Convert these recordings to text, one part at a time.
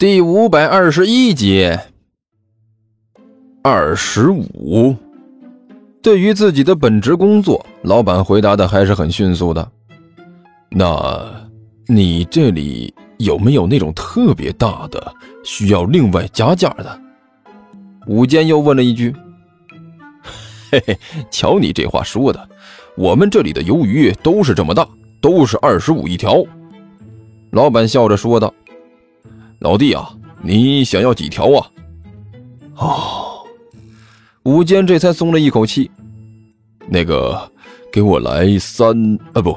第五百二十一集，二十五。对于自己的本职工作，老板回答的还是很迅速的。那，你这里有没有那种特别大的，需要另外加价的？武坚又问了一句。嘿嘿，瞧你这话说的，我们这里的鱿鱼都是这么大，都是二十五一条。老板笑着说道。老弟啊，你想要几条啊？哦，武坚这才松了一口气。那个，给我来三啊不。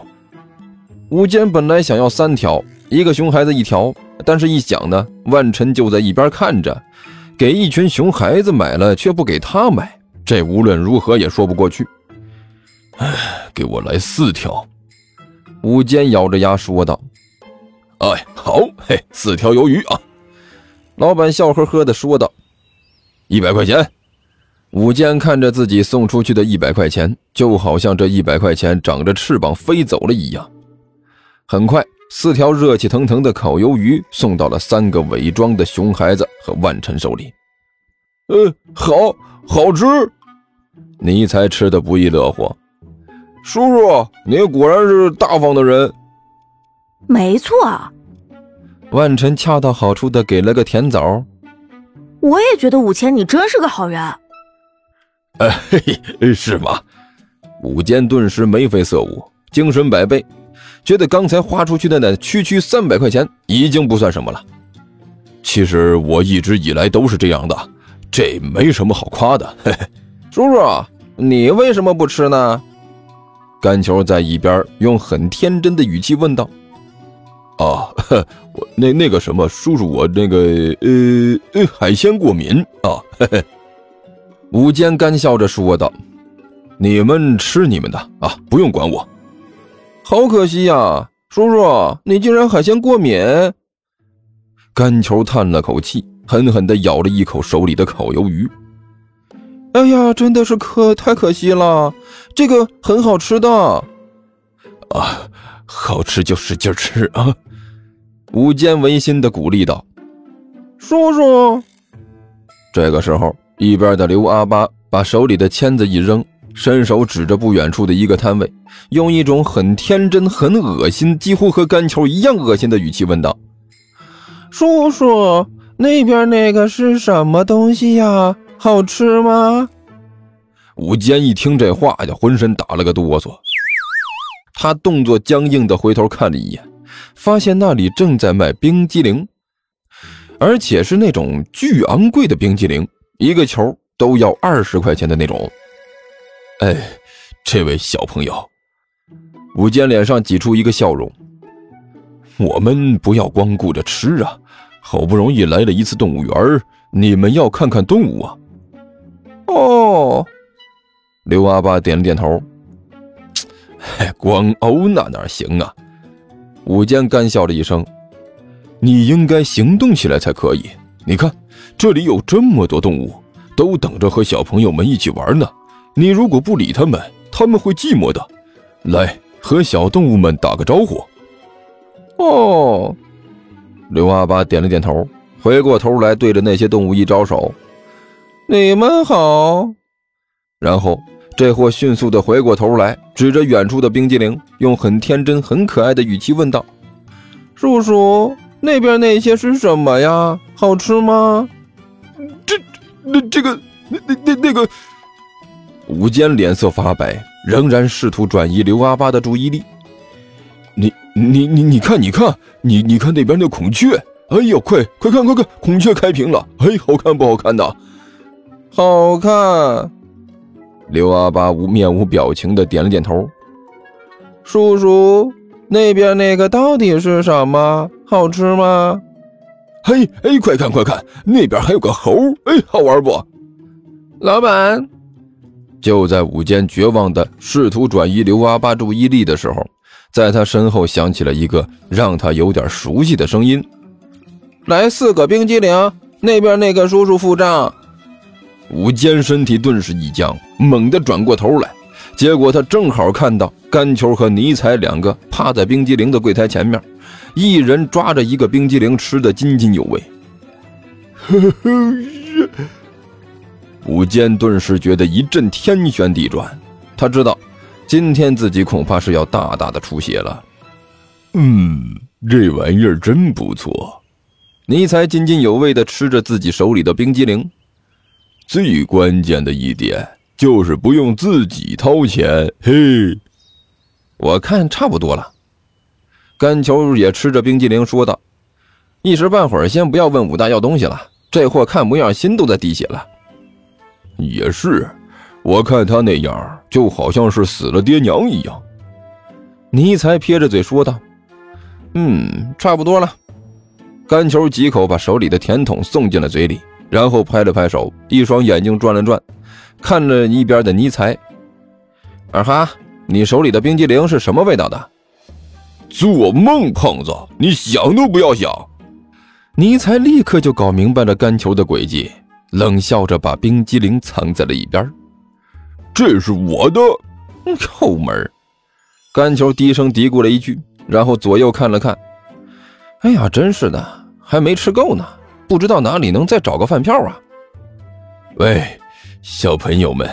武坚本来想要三条，一个熊孩子一条，但是一想呢，万晨就在一边看着，给一群熊孩子买了，却不给他买，这无论如何也说不过去。哎，给我来四条。武坚咬着牙说道。哎，好嘿，四条鱿鱼啊！老板笑呵呵的说道：“一百块钱。”武坚看着自己送出去的一百块钱，就好像这一百块钱长着翅膀飞走了一样。很快，四条热气腾腾的烤鱿鱼送到了三个伪装的熊孩子和万晨手里。呃，好好吃，尼才吃的不亦乐乎。叔叔，你果然是大方的人。没错，万晨恰到好处的给了个甜枣。我也觉得五千你真是个好人。哎，是吗？武坚顿时眉飞色舞，精神百倍，觉得刚才花出去的那区区三百块钱已经不算什么了。其实我一直以来都是这样的，这没什么好夸的。嘿嘿，叔叔，你为什么不吃呢？甘球在一边用很天真的语气问道。啊，我那那个什么叔叔，我那个呃呃海鲜过敏啊。嘿嘿。吴坚干笑着说道：“你们吃你们的啊，不用管我。”好可惜呀，叔叔，你竟然海鲜过敏。干球叹了口气，狠狠地咬了一口手里的烤鱿鱼。哎呀，真的是可太可惜了，这个很好吃的。啊。好吃就使劲吃啊！武坚违心的鼓励道：“叔叔。”这个时候，一边的刘阿八把手里的签子一扔，伸手指着不远处的一个摊位，用一种很天真、很恶心，几乎和干球一样恶心的语气问道：“叔叔，那边那个是什么东西呀？好吃吗？”武坚一听这话，就浑身打了个哆嗦。他动作僵硬的回头看了一眼，发现那里正在卖冰激凌，而且是那种巨昂贵的冰激凌，一个球都要二十块钱的那种。哎，这位小朋友，武坚脸上挤出一个笑容。我们不要光顾着吃啊，好不容易来了一次动物园，你们要看看动物啊。哦，刘阿爸点了点头。光欧那哪行啊！武坚干笑了一声：“你应该行动起来才可以。你看，这里有这么多动物，都等着和小朋友们一起玩呢。你如果不理他们，他们会寂寞的。来，和小动物们打个招呼。”哦，刘阿八点了点头，回过头来对着那些动物一招手：“你们好。”然后。这货迅速的回过头来，指着远处的冰激凌，用很天真、很可爱的语气问道：“叔叔，那边那些是什么呀？好吃吗？”这、那、这个、那、那、那、那个……吴坚脸色发白，仍然试图转移刘阿巴的注意力。“你、你、你、你看，你看，你、你看那边那孔雀！哎呦，快、快看、快看，孔雀开屏了！哎，好看不好看的？好看。”刘阿八无面无表情的点了点头。叔叔，那边那个到底是什么？好吃吗？嘿，哎，快看快看，那边还有个猴，哎，好玩不？老板，就在午间绝望的试图转移刘阿八注意力的时候，在他身后响起了一个让他有点熟悉的声音：“来四个冰激凌，那边那个叔叔付账。”武坚身体顿时一僵，猛地转过头来，结果他正好看到甘球和尼采两个趴在冰激凌的柜台前面，一人抓着一个冰激凌吃得津津有味，武坚顿时觉得一阵天旋地转，他知道今天自己恐怕是要大大的出血了。嗯，这玩意儿真不错。尼采津津有味的吃着自己手里的冰激凌。最关键的一点就是不用自己掏钱。嘿，我看差不多了。甘球也吃着冰激凌说道：“一时半会儿先不要问武大要东西了，这货看模样心都在滴血了。”也是，我看他那样就好像是死了爹娘一样。尼才撇着嘴说道：“嗯，差不多了。”甘球几口把手里的甜筒送进了嘴里，然后拍了拍手，一双眼睛转了转，看着一边的尼才：“二哈，你手里的冰激凌是什么味道的？”做梦，胖子，你想都不要想！尼才立刻就搞明白了干球的诡计。冷笑着把冰激凌藏在了一边。这是我的臭门。干球低声嘀咕了一句，然后左右看了看。哎呀，真是的，还没吃够呢，不知道哪里能再找个饭票啊！喂，小朋友们，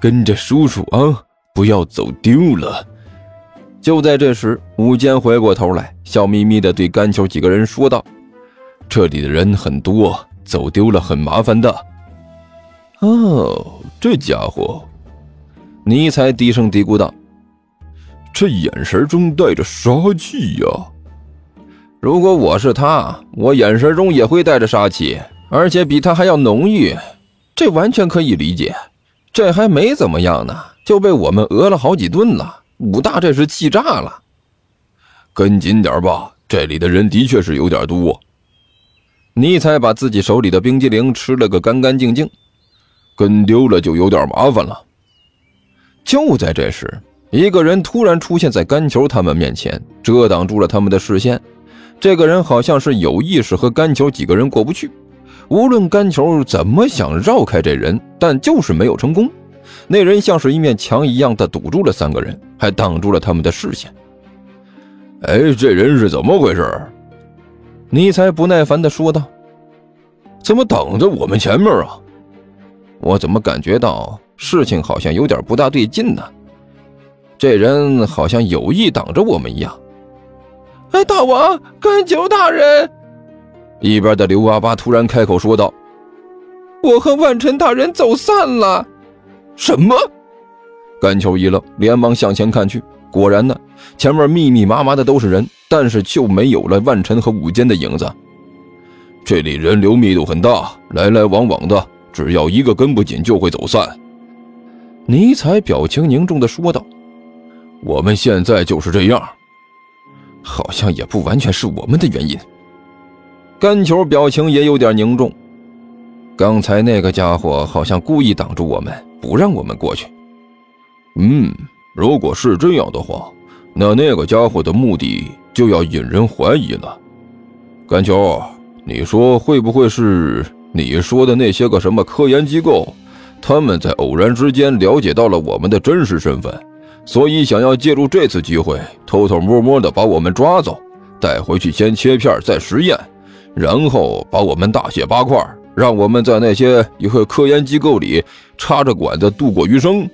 跟着叔叔啊，不要走丢了。就在这时，武坚回过头来，笑眯眯地对甘球几个人说道：“这里的人很多。”走丢了很麻烦的。哦，这家伙，尼才低声嘀咕道：“这眼神中带着杀气呀！如果我是他，我眼神中也会带着杀气，而且比他还要浓郁。这完全可以理解。这还没怎么样呢，就被我们讹了好几顿了。武大这是气炸了。跟紧点吧，这里的人的确是有点多。”尼才把自己手里的冰激凌吃了个干干净净，跟丢了就有点麻烦了。就在这时，一个人突然出现在甘球他们面前，遮挡住了他们的视线。这个人好像是有意识和甘球几个人过不去，无论甘球怎么想绕开这人，但就是没有成功。那人像是一面墙一样的堵住了三个人，还挡住了他们的视线。哎，这人是怎么回事？尼才不耐烦地说道：“怎么挡在我们前面啊？我怎么感觉到事情好像有点不大对劲呢？这人好像有意挡着我们一样。”哎，大王，甘九大人！一边的刘阿巴突然开口说道：“我和万晨大人走散了。”什么？甘球一愣，连忙向前看去，果然呢，前面密密麻麻的都是人。但是就没有了万晨和武坚的影子。这里人流密度很大，来来往往的，只要一个跟不紧就会走散。尼采表情凝重地说道：“我们现在就是这样，好像也不完全是我们的原因。”甘球表情也有点凝重。刚才那个家伙好像故意挡住我们，不让我们过去。嗯，如果是这样的话，那那个家伙的目的……就要引人怀疑了，甘球，你说会不会是你说的那些个什么科研机构？他们在偶然之间了解到了我们的真实身份，所以想要借助这次机会，偷偷摸摸的把我们抓走，带回去先切片再实验，然后把我们大卸八块，让我们在那些一个科研机构里插着管子度过余生。